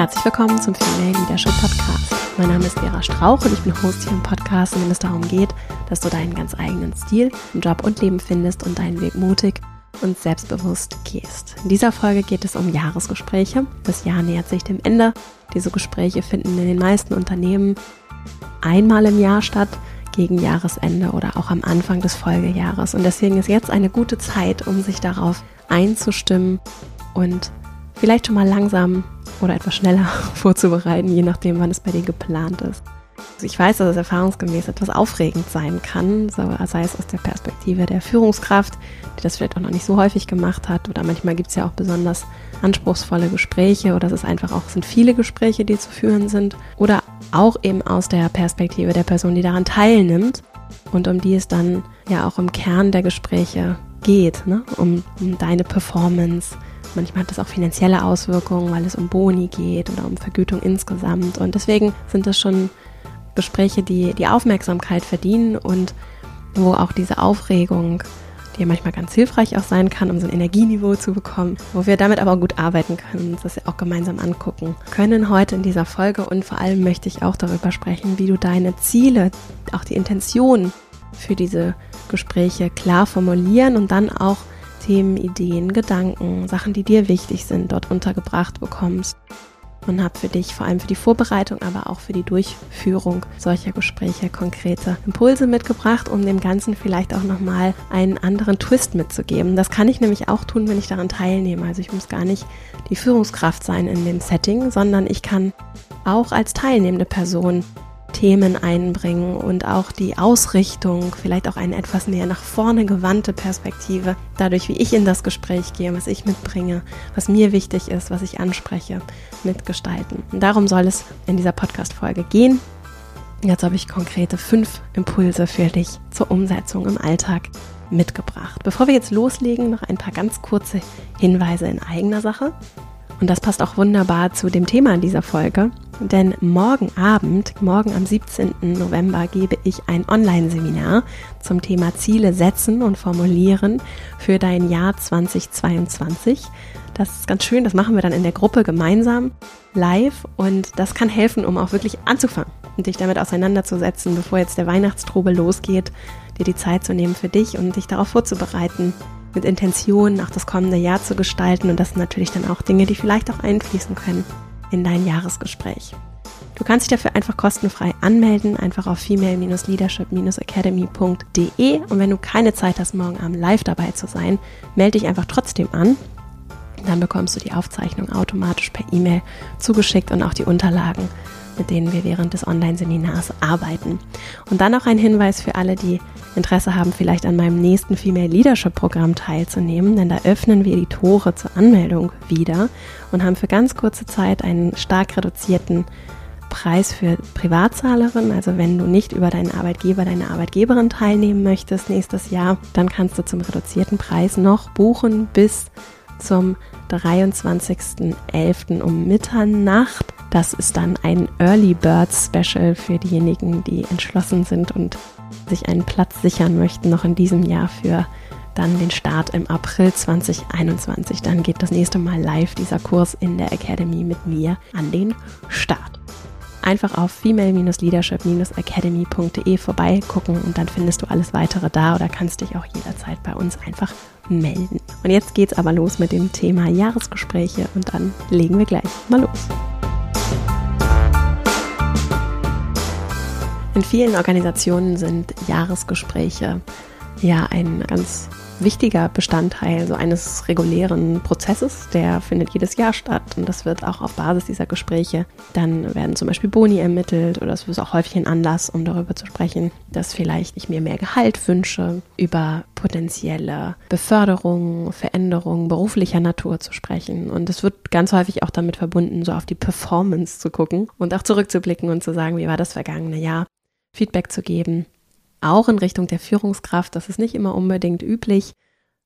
Herzlich willkommen zum Female Leadership Podcast. Mein Name ist Vera Strauch und ich bin Host hier im Podcast, in dem es darum geht, dass du deinen ganz eigenen Stil Job und Leben findest und deinen Weg mutig und selbstbewusst gehst. In dieser Folge geht es um Jahresgespräche. Das Jahr nähert sich dem Ende. Diese Gespräche finden in den meisten Unternehmen einmal im Jahr statt, gegen Jahresende oder auch am Anfang des Folgejahres. Und deswegen ist jetzt eine gute Zeit, um sich darauf einzustimmen und vielleicht schon mal langsam oder etwas schneller vorzubereiten, je nachdem, wann es bei dir geplant ist. Also ich weiß, dass es erfahrungsgemäß etwas aufregend sein kann, sei es aus der Perspektive der Führungskraft, die das vielleicht auch noch nicht so häufig gemacht hat, oder manchmal gibt es ja auch besonders anspruchsvolle Gespräche oder es ist einfach auch, sind viele Gespräche, die zu führen sind, oder auch eben aus der Perspektive der Person, die daran teilnimmt und um die es dann ja auch im Kern der Gespräche geht, ne? um, um deine Performance, Manchmal hat das auch finanzielle Auswirkungen, weil es um Boni geht oder um Vergütung insgesamt. Und deswegen sind das schon Gespräche, die die Aufmerksamkeit verdienen und wo auch diese Aufregung, die ja manchmal ganz hilfreich auch sein kann, um so ein Energieniveau zu bekommen, wo wir damit aber gut arbeiten können, das ja auch gemeinsam angucken können heute in dieser Folge. Und vor allem möchte ich auch darüber sprechen, wie du deine Ziele, auch die Intention für diese Gespräche klar formulieren und dann auch Themen, Ideen, Gedanken, Sachen, die dir wichtig sind, dort untergebracht bekommst. Und habe für dich vor allem für die Vorbereitung, aber auch für die Durchführung solcher Gespräche konkrete Impulse mitgebracht, um dem Ganzen vielleicht auch nochmal einen anderen Twist mitzugeben. Das kann ich nämlich auch tun, wenn ich daran teilnehme. Also ich muss gar nicht die Führungskraft sein in dem Setting, sondern ich kann auch als teilnehmende Person Themen einbringen und auch die Ausrichtung, vielleicht auch eine etwas mehr nach vorne gewandte Perspektive, dadurch, wie ich in das Gespräch gehe, was ich mitbringe, was mir wichtig ist, was ich anspreche, mitgestalten. Und darum soll es in dieser Podcast-Folge gehen. Jetzt habe ich konkrete fünf Impulse für dich zur Umsetzung im Alltag mitgebracht. Bevor wir jetzt loslegen, noch ein paar ganz kurze Hinweise in eigener Sache. Und das passt auch wunderbar zu dem Thema dieser Folge. Denn morgen Abend, morgen am 17. November, gebe ich ein Online-Seminar zum Thema Ziele setzen und formulieren für dein Jahr 2022. Das ist ganz schön, das machen wir dann in der Gruppe gemeinsam live und das kann helfen, um auch wirklich anzufangen und dich damit auseinanderzusetzen, bevor jetzt der Weihnachtstrubel losgeht, dir die Zeit zu nehmen für dich und dich darauf vorzubereiten, mit Intention auch das kommende Jahr zu gestalten. Und das sind natürlich dann auch Dinge, die vielleicht auch einfließen können in dein Jahresgespräch. Du kannst dich dafür einfach kostenfrei anmelden, einfach auf female-leadership-academy.de. Und wenn du keine Zeit hast, morgen Abend live dabei zu sein, melde dich einfach trotzdem an. Dann bekommst du die Aufzeichnung automatisch per E-Mail zugeschickt und auch die Unterlagen mit denen wir während des Online-Seminars arbeiten. Und dann auch ein Hinweis für alle, die Interesse haben, vielleicht an meinem nächsten Female Leadership Programm teilzunehmen, denn da öffnen wir die Tore zur Anmeldung wieder und haben für ganz kurze Zeit einen stark reduzierten Preis für Privatzahlerinnen. Also wenn du nicht über deinen Arbeitgeber, deine Arbeitgeberin teilnehmen möchtest nächstes Jahr, dann kannst du zum reduzierten Preis noch buchen bis zum 23.11. um Mitternacht. Das ist dann ein Early Bird Special für diejenigen, die entschlossen sind und sich einen Platz sichern möchten, noch in diesem Jahr für dann den Start im April 2021. Dann geht das nächste Mal live dieser Kurs in der Academy mit mir an den Start. Einfach auf female-leadership-academy.de vorbeigucken und dann findest du alles weitere da oder kannst dich auch jederzeit bei uns einfach melden. Und jetzt geht's aber los mit dem Thema Jahresgespräche und dann legen wir gleich mal los. In vielen Organisationen sind Jahresgespräche ja ein ganz wichtiger Bestandteil so eines regulären Prozesses, der findet jedes Jahr statt. Und das wird auch auf Basis dieser Gespräche, dann werden zum Beispiel Boni ermittelt oder es ist auch häufig ein Anlass, um darüber zu sprechen, dass vielleicht ich mir mehr Gehalt wünsche, über potenzielle Beförderungen, Veränderungen beruflicher Natur zu sprechen. Und es wird ganz häufig auch damit verbunden, so auf die Performance zu gucken und auch zurückzublicken und zu sagen, wie war das vergangene Jahr, Feedback zu geben auch in Richtung der Führungskraft. Das ist nicht immer unbedingt üblich,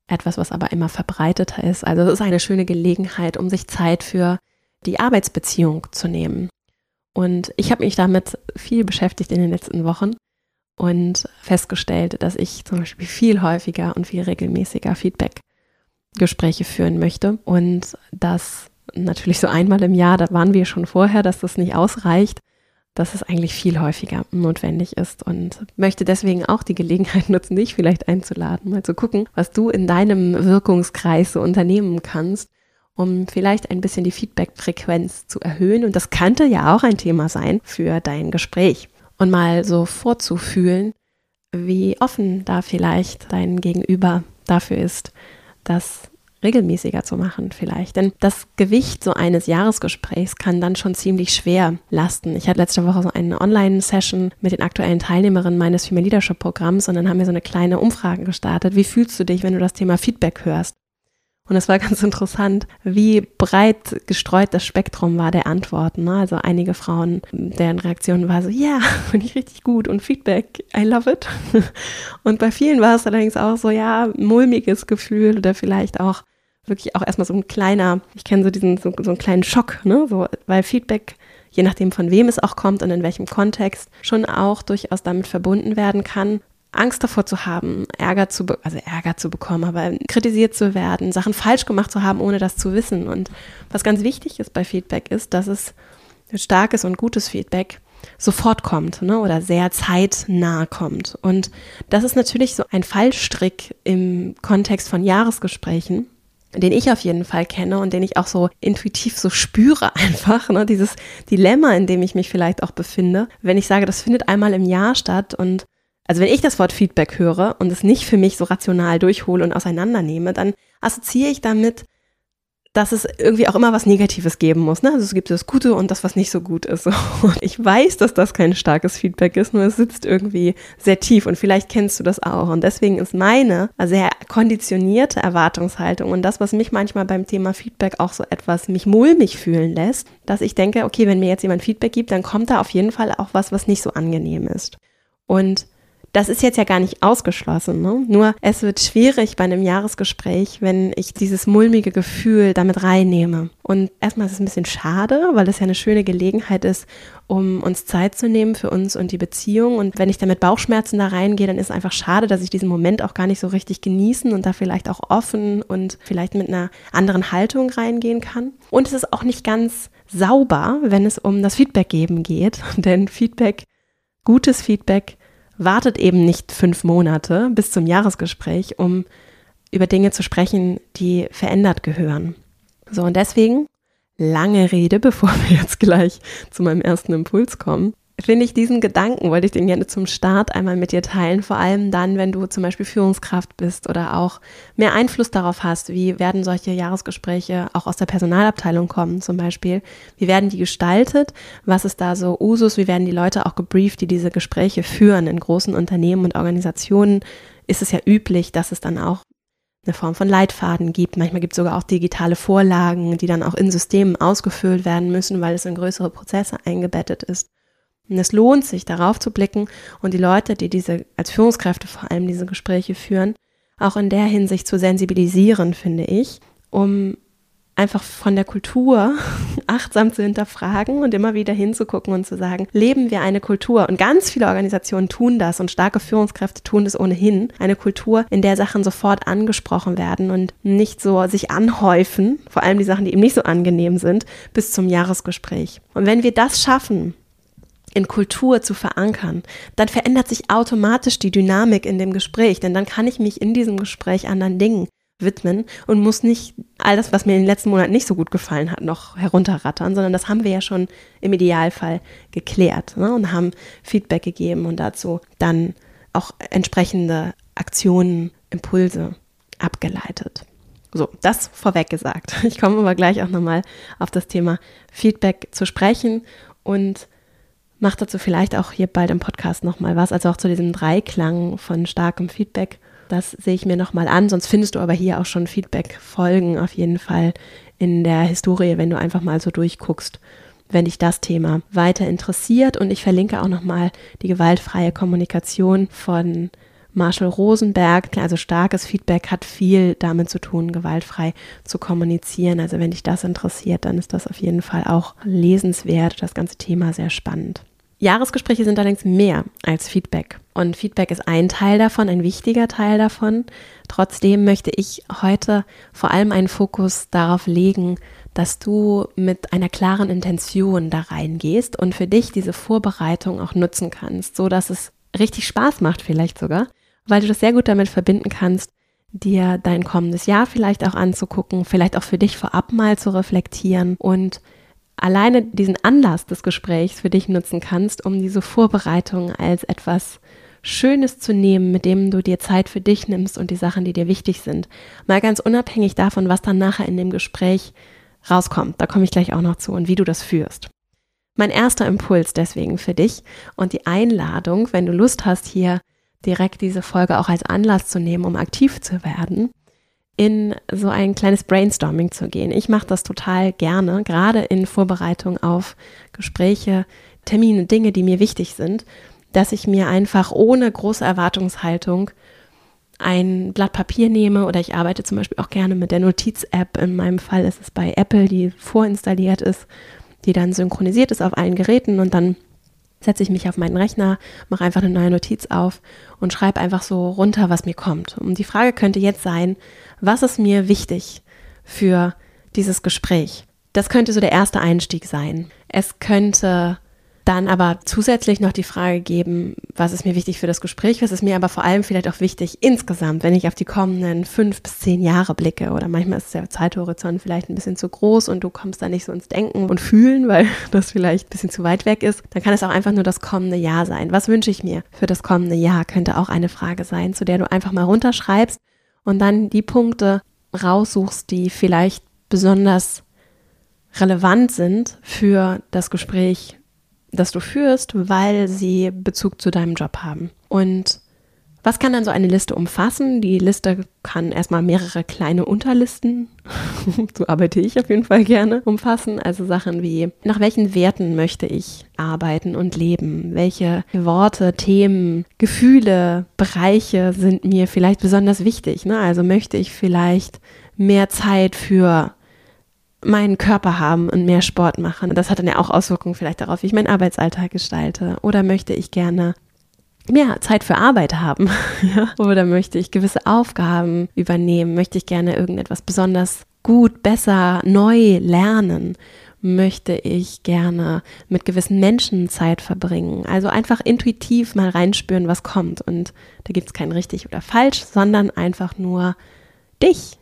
etwas, was aber immer verbreiteter ist. Also es ist eine schöne Gelegenheit, um sich Zeit für die Arbeitsbeziehung zu nehmen. Und ich habe mich damit viel beschäftigt in den letzten Wochen und festgestellt, dass ich zum Beispiel viel häufiger und viel regelmäßiger Feedback-Gespräche führen möchte und dass natürlich so einmal im Jahr, da waren wir schon vorher, dass das nicht ausreicht, dass es eigentlich viel häufiger notwendig ist und möchte deswegen auch die Gelegenheit nutzen, dich vielleicht einzuladen, mal zu gucken, was du in deinem Wirkungskreis so unternehmen kannst, um vielleicht ein bisschen die Feedback-Frequenz zu erhöhen. Und das könnte ja auch ein Thema sein für dein Gespräch. Und mal so vorzufühlen, wie offen da vielleicht dein Gegenüber dafür ist, das regelmäßiger zu machen vielleicht. Denn das Gewicht so eines Jahresgesprächs kann dann schon ziemlich schwer lasten. Ich hatte letzte Woche so eine Online-Session mit den aktuellen Teilnehmerinnen meines Female Leadership Programms und dann haben wir so eine kleine Umfrage gestartet. Wie fühlst du dich, wenn du das Thema Feedback hörst? Und es war ganz interessant, wie breit gestreut das Spektrum war der Antworten. Ne? Also einige Frauen, deren Reaktion war so, ja, finde ich richtig gut und Feedback, I love it. Und bei vielen war es allerdings auch so, ja, mulmiges Gefühl oder vielleicht auch wirklich auch erstmal so ein kleiner, ich kenne so diesen, so, so einen kleinen Schock, ne? So, weil Feedback, je nachdem von wem es auch kommt und in welchem Kontext, schon auch durchaus damit verbunden werden kann, Angst davor zu haben, Ärger zu, also Ärger zu bekommen, aber kritisiert zu werden, Sachen falsch gemacht zu haben, ohne das zu wissen. Und was ganz wichtig ist bei Feedback ist, dass es starkes und gutes Feedback sofort kommt ne, oder sehr zeitnah kommt. Und das ist natürlich so ein Fallstrick im Kontext von Jahresgesprächen, den ich auf jeden Fall kenne und den ich auch so intuitiv so spüre einfach, ne, dieses Dilemma, in dem ich mich vielleicht auch befinde, wenn ich sage, das findet einmal im Jahr statt und also wenn ich das Wort Feedback höre und es nicht für mich so rational durchhole und auseinandernehme, dann assoziiere ich damit dass es irgendwie auch immer was Negatives geben muss. Ne? Also es gibt das Gute und das, was nicht so gut ist. Und ich weiß, dass das kein starkes Feedback ist, nur es sitzt irgendwie sehr tief und vielleicht kennst du das auch. Und deswegen ist meine sehr konditionierte Erwartungshaltung und das, was mich manchmal beim Thema Feedback auch so etwas mich mulmig fühlen lässt, dass ich denke, okay, wenn mir jetzt jemand Feedback gibt, dann kommt da auf jeden Fall auch was, was nicht so angenehm ist. Und das ist jetzt ja gar nicht ausgeschlossen. Ne? Nur es wird schwierig bei einem Jahresgespräch, wenn ich dieses mulmige Gefühl damit reinnehme. Und erstmal ist es ein bisschen schade, weil es ja eine schöne Gelegenheit ist, um uns Zeit zu nehmen für uns und die Beziehung. Und wenn ich da mit Bauchschmerzen da reingehe, dann ist es einfach schade, dass ich diesen Moment auch gar nicht so richtig genießen und da vielleicht auch offen und vielleicht mit einer anderen Haltung reingehen kann. Und es ist auch nicht ganz sauber, wenn es um das Feedback geben geht. Denn Feedback, gutes Feedback, wartet eben nicht fünf Monate bis zum Jahresgespräch, um über Dinge zu sprechen, die verändert gehören. So, und deswegen lange Rede, bevor wir jetzt gleich zu meinem ersten Impuls kommen finde ich diesen Gedanken, wollte ich den gerne zum Start einmal mit dir teilen, vor allem dann, wenn du zum Beispiel Führungskraft bist oder auch mehr Einfluss darauf hast, wie werden solche Jahresgespräche auch aus der Personalabteilung kommen zum Beispiel, wie werden die gestaltet, was ist da so Usus, wie werden die Leute auch gebrieft, die diese Gespräche führen in großen Unternehmen und Organisationen, ist es ja üblich, dass es dann auch eine Form von Leitfaden gibt. Manchmal gibt es sogar auch digitale Vorlagen, die dann auch in Systemen ausgefüllt werden müssen, weil es in größere Prozesse eingebettet ist. Und es lohnt sich, darauf zu blicken und die Leute, die diese, als Führungskräfte vor allem diese Gespräche führen, auch in der Hinsicht zu sensibilisieren, finde ich, um einfach von der Kultur achtsam zu hinterfragen und immer wieder hinzugucken und zu sagen, leben wir eine Kultur? Und ganz viele Organisationen tun das und starke Führungskräfte tun das ohnehin. Eine Kultur, in der Sachen sofort angesprochen werden und nicht so sich anhäufen, vor allem die Sachen, die eben nicht so angenehm sind, bis zum Jahresgespräch. Und wenn wir das schaffen, in Kultur zu verankern, dann verändert sich automatisch die Dynamik in dem Gespräch, denn dann kann ich mich in diesem Gespräch anderen Dingen widmen und muss nicht all das, was mir in den letzten Monaten nicht so gut gefallen hat, noch herunterrattern, sondern das haben wir ja schon im Idealfall geklärt ne, und haben Feedback gegeben und dazu dann auch entsprechende Aktionen, Impulse abgeleitet. So, das vorweg gesagt. Ich komme aber gleich auch nochmal auf das Thema Feedback zu sprechen und mache dazu vielleicht auch hier bald im Podcast nochmal was, also auch zu diesem Dreiklang von starkem Feedback. Das sehe ich mir nochmal an, sonst findest du aber hier auch schon Feedback-Folgen auf jeden Fall in der Historie, wenn du einfach mal so durchguckst, wenn dich das Thema weiter interessiert. Und ich verlinke auch nochmal die gewaltfreie Kommunikation von Marshall Rosenberg. Also starkes Feedback hat viel damit zu tun, gewaltfrei zu kommunizieren. Also wenn dich das interessiert, dann ist das auf jeden Fall auch lesenswert. Das ganze Thema sehr spannend. Jahresgespräche sind allerdings mehr als Feedback. Und Feedback ist ein Teil davon, ein wichtiger Teil davon. Trotzdem möchte ich heute vor allem einen Fokus darauf legen, dass du mit einer klaren Intention da reingehst und für dich diese Vorbereitung auch nutzen kannst, so dass es richtig Spaß macht vielleicht sogar, weil du das sehr gut damit verbinden kannst, dir dein kommendes Jahr vielleicht auch anzugucken, vielleicht auch für dich vorab mal zu reflektieren und alleine diesen Anlass des Gesprächs für dich nutzen kannst, um diese Vorbereitung als etwas Schönes zu nehmen, mit dem du dir Zeit für dich nimmst und die Sachen, die dir wichtig sind. Mal ganz unabhängig davon, was dann nachher in dem Gespräch rauskommt. Da komme ich gleich auch noch zu und wie du das führst. Mein erster Impuls deswegen für dich und die Einladung, wenn du Lust hast, hier direkt diese Folge auch als Anlass zu nehmen, um aktiv zu werden, in so ein kleines Brainstorming zu gehen. Ich mache das total gerne, gerade in Vorbereitung auf Gespräche, Termine, Dinge, die mir wichtig sind, dass ich mir einfach ohne große Erwartungshaltung ein Blatt Papier nehme oder ich arbeite zum Beispiel auch gerne mit der Notiz-App. In meinem Fall ist es bei Apple, die vorinstalliert ist, die dann synchronisiert ist auf allen Geräten und dann setze ich mich auf meinen Rechner, mache einfach eine neue Notiz auf und schreibe einfach so runter, was mir kommt. Und die Frage könnte jetzt sein, was ist mir wichtig für dieses Gespräch? Das könnte so der erste Einstieg sein. Es könnte dann aber zusätzlich noch die Frage geben, was ist mir wichtig für das Gespräch, was ist mir aber vor allem vielleicht auch wichtig insgesamt, wenn ich auf die kommenden fünf bis zehn Jahre blicke oder manchmal ist der Zeithorizont vielleicht ein bisschen zu groß und du kommst da nicht so ins Denken und Fühlen, weil das vielleicht ein bisschen zu weit weg ist, dann kann es auch einfach nur das kommende Jahr sein. Was wünsche ich mir für das kommende Jahr, könnte auch eine Frage sein, zu der du einfach mal runterschreibst und dann die Punkte raussuchst, die vielleicht besonders relevant sind für das Gespräch das du führst, weil sie Bezug zu deinem Job haben. Und was kann dann so eine Liste umfassen? Die Liste kann erstmal mehrere kleine Unterlisten, so arbeite ich auf jeden Fall gerne, umfassen. Also Sachen wie, nach welchen Werten möchte ich arbeiten und leben? Welche Worte, Themen, Gefühle, Bereiche sind mir vielleicht besonders wichtig? Ne? Also möchte ich vielleicht mehr Zeit für meinen Körper haben und mehr Sport machen. Das hat dann ja auch Auswirkungen vielleicht darauf, wie ich meinen Arbeitsalltag gestalte. Oder möchte ich gerne mehr Zeit für Arbeit haben? Oder möchte ich gewisse Aufgaben übernehmen? Möchte ich gerne irgendetwas besonders gut, besser, neu lernen? Möchte ich gerne mit gewissen Menschen Zeit verbringen? Also einfach intuitiv mal reinspüren, was kommt. Und da gibt es kein richtig oder falsch, sondern einfach nur dich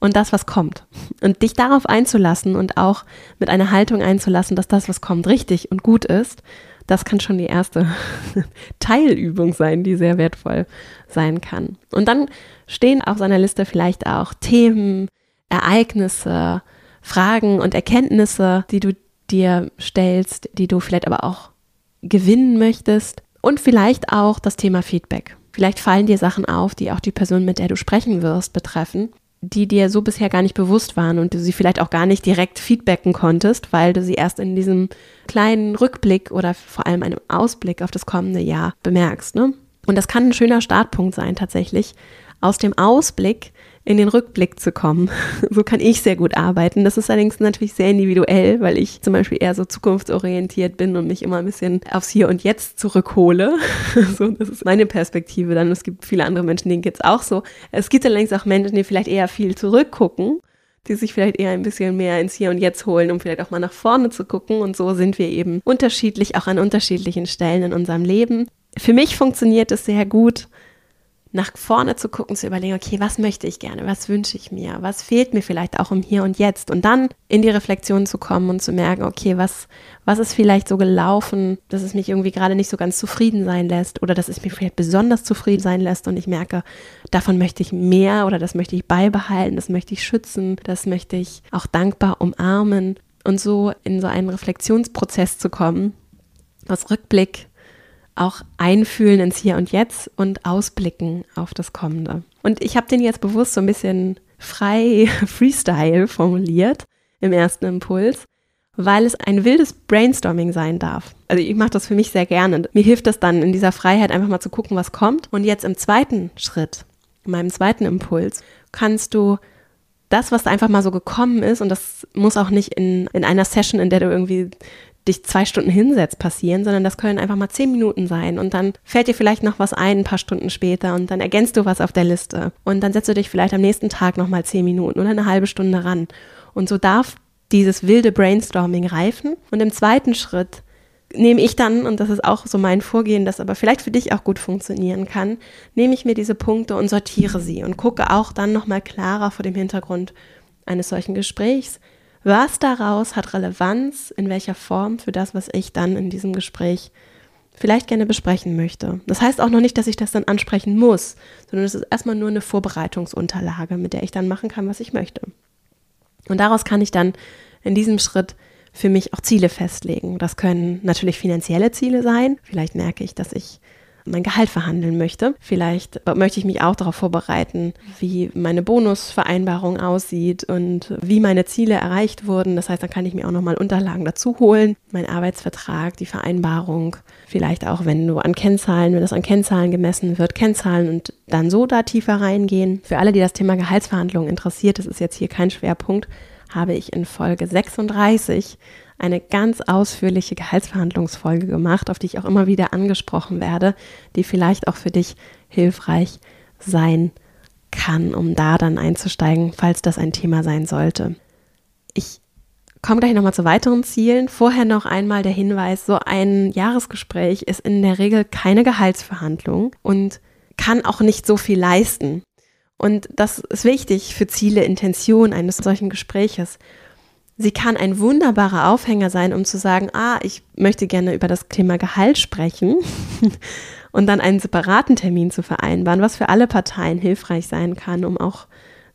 und das, was kommt. Und dich darauf einzulassen und auch mit einer Haltung einzulassen, dass das, was kommt, richtig und gut ist, das kann schon die erste Teilübung sein, die sehr wertvoll sein kann. Und dann stehen auf seiner Liste vielleicht auch Themen, Ereignisse, Fragen und Erkenntnisse, die du dir stellst, die du vielleicht aber auch gewinnen möchtest. Und vielleicht auch das Thema Feedback. Vielleicht fallen dir Sachen auf, die auch die Person, mit der du sprechen wirst, betreffen die dir so bisher gar nicht bewusst waren und du sie vielleicht auch gar nicht direkt feedbacken konntest, weil du sie erst in diesem kleinen Rückblick oder vor allem einem Ausblick auf das kommende Jahr bemerkst. Ne? Und das kann ein schöner Startpunkt sein, tatsächlich aus dem Ausblick in den Rückblick zu kommen. So kann ich sehr gut arbeiten. Das ist allerdings natürlich sehr individuell, weil ich zum Beispiel eher so zukunftsorientiert bin und mich immer ein bisschen aufs Hier und Jetzt zurückhole. So, das ist meine Perspektive dann. Es gibt viele andere Menschen, denen geht es auch so. Es gibt allerdings auch Menschen, die vielleicht eher viel zurückgucken die sich vielleicht eher ein bisschen mehr ins Hier und Jetzt holen, um vielleicht auch mal nach vorne zu gucken. Und so sind wir eben unterschiedlich, auch an unterschiedlichen Stellen in unserem Leben. Für mich funktioniert es sehr gut, nach vorne zu gucken, zu überlegen, okay, was möchte ich gerne, was wünsche ich mir, was fehlt mir vielleicht auch im Hier und Jetzt? Und dann in die Reflexion zu kommen und zu merken, okay, was, was ist vielleicht so gelaufen, dass es mich irgendwie gerade nicht so ganz zufrieden sein lässt oder dass es mich vielleicht besonders zufrieden sein lässt und ich merke, davon möchte ich mehr oder das möchte ich beibehalten, das möchte ich schützen, das möchte ich auch dankbar umarmen. Und so in so einen Reflexionsprozess zu kommen, aus Rückblick auch einfühlen ins Hier und Jetzt und ausblicken auf das Kommende. Und ich habe den jetzt bewusst so ein bisschen frei Freestyle formuliert im ersten Impuls, weil es ein wildes Brainstorming sein darf. Also ich mache das für mich sehr gerne. Mir hilft das dann in dieser Freiheit einfach mal zu gucken, was kommt. Und jetzt im zweiten Schritt, in meinem zweiten Impuls, kannst du das, was einfach mal so gekommen ist, und das muss auch nicht in, in einer Session, in der du irgendwie dich zwei Stunden hinsetzt, passieren, sondern das können einfach mal zehn Minuten sein und dann fällt dir vielleicht noch was ein, ein paar Stunden später und dann ergänzt du was auf der Liste und dann setzt du dich vielleicht am nächsten Tag nochmal zehn Minuten oder eine halbe Stunde ran. Und so darf dieses wilde Brainstorming reifen. Und im zweiten Schritt nehme ich dann, und das ist auch so mein Vorgehen, das aber vielleicht für dich auch gut funktionieren kann, nehme ich mir diese Punkte und sortiere sie und gucke auch dann nochmal klarer vor dem Hintergrund eines solchen Gesprächs, was daraus hat Relevanz, in welcher Form für das, was ich dann in diesem Gespräch vielleicht gerne besprechen möchte. Das heißt auch noch nicht, dass ich das dann ansprechen muss, sondern es ist erstmal nur eine Vorbereitungsunterlage, mit der ich dann machen kann, was ich möchte. Und daraus kann ich dann in diesem Schritt für mich auch Ziele festlegen. Das können natürlich finanzielle Ziele sein. Vielleicht merke ich, dass ich mein Gehalt verhandeln möchte. Vielleicht möchte ich mich auch darauf vorbereiten, wie meine Bonusvereinbarung aussieht und wie meine Ziele erreicht wurden. Das heißt, dann kann ich mir auch nochmal Unterlagen dazu holen. Mein Arbeitsvertrag, die Vereinbarung. Vielleicht auch, wenn du an Kennzahlen, wenn das an Kennzahlen gemessen wird, Kennzahlen und dann so da tiefer reingehen. Für alle, die das Thema Gehaltsverhandlungen interessiert, das ist jetzt hier kein Schwerpunkt, habe ich in Folge 36 eine ganz ausführliche Gehaltsverhandlungsfolge gemacht, auf die ich auch immer wieder angesprochen werde, die vielleicht auch für dich hilfreich sein kann, um da dann einzusteigen, falls das ein Thema sein sollte. Ich komme gleich nochmal zu weiteren Zielen. Vorher noch einmal der Hinweis, so ein Jahresgespräch ist in der Regel keine Gehaltsverhandlung und kann auch nicht so viel leisten. Und das ist wichtig für Ziele, Intention eines solchen Gespräches. Sie kann ein wunderbarer Aufhänger sein, um zu sagen, ah, ich möchte gerne über das Thema Gehalt sprechen und dann einen separaten Termin zu vereinbaren, was für alle Parteien hilfreich sein kann, um auch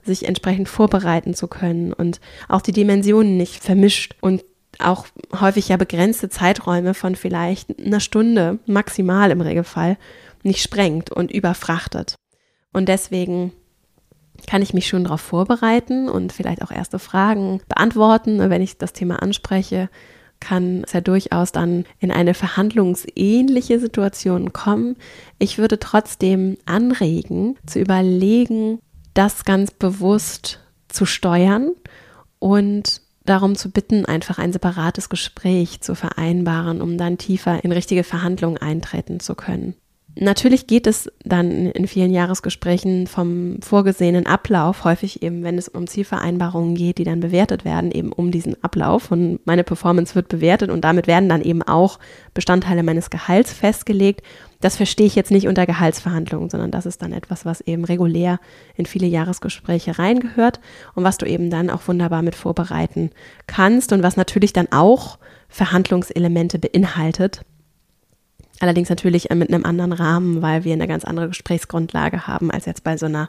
sich entsprechend vorbereiten zu können und auch die Dimensionen nicht vermischt und auch häufig ja begrenzte Zeiträume von vielleicht einer Stunde maximal im Regelfall nicht sprengt und überfrachtet. Und deswegen kann ich mich schon darauf vorbereiten und vielleicht auch erste Fragen beantworten, wenn ich das Thema anspreche kann es ja durchaus dann in eine verhandlungsähnliche Situation kommen. Ich würde trotzdem anregen, zu überlegen, das ganz bewusst zu steuern und darum zu bitten, einfach ein separates Gespräch zu vereinbaren, um dann tiefer in richtige Verhandlungen eintreten zu können. Natürlich geht es dann in vielen Jahresgesprächen vom vorgesehenen Ablauf, häufig eben, wenn es um Zielvereinbarungen geht, die dann bewertet werden, eben um diesen Ablauf. Und meine Performance wird bewertet und damit werden dann eben auch Bestandteile meines Gehalts festgelegt. Das verstehe ich jetzt nicht unter Gehaltsverhandlungen, sondern das ist dann etwas, was eben regulär in viele Jahresgespräche reingehört und was du eben dann auch wunderbar mit vorbereiten kannst und was natürlich dann auch Verhandlungselemente beinhaltet Allerdings natürlich mit einem anderen Rahmen, weil wir eine ganz andere Gesprächsgrundlage haben als jetzt bei so einer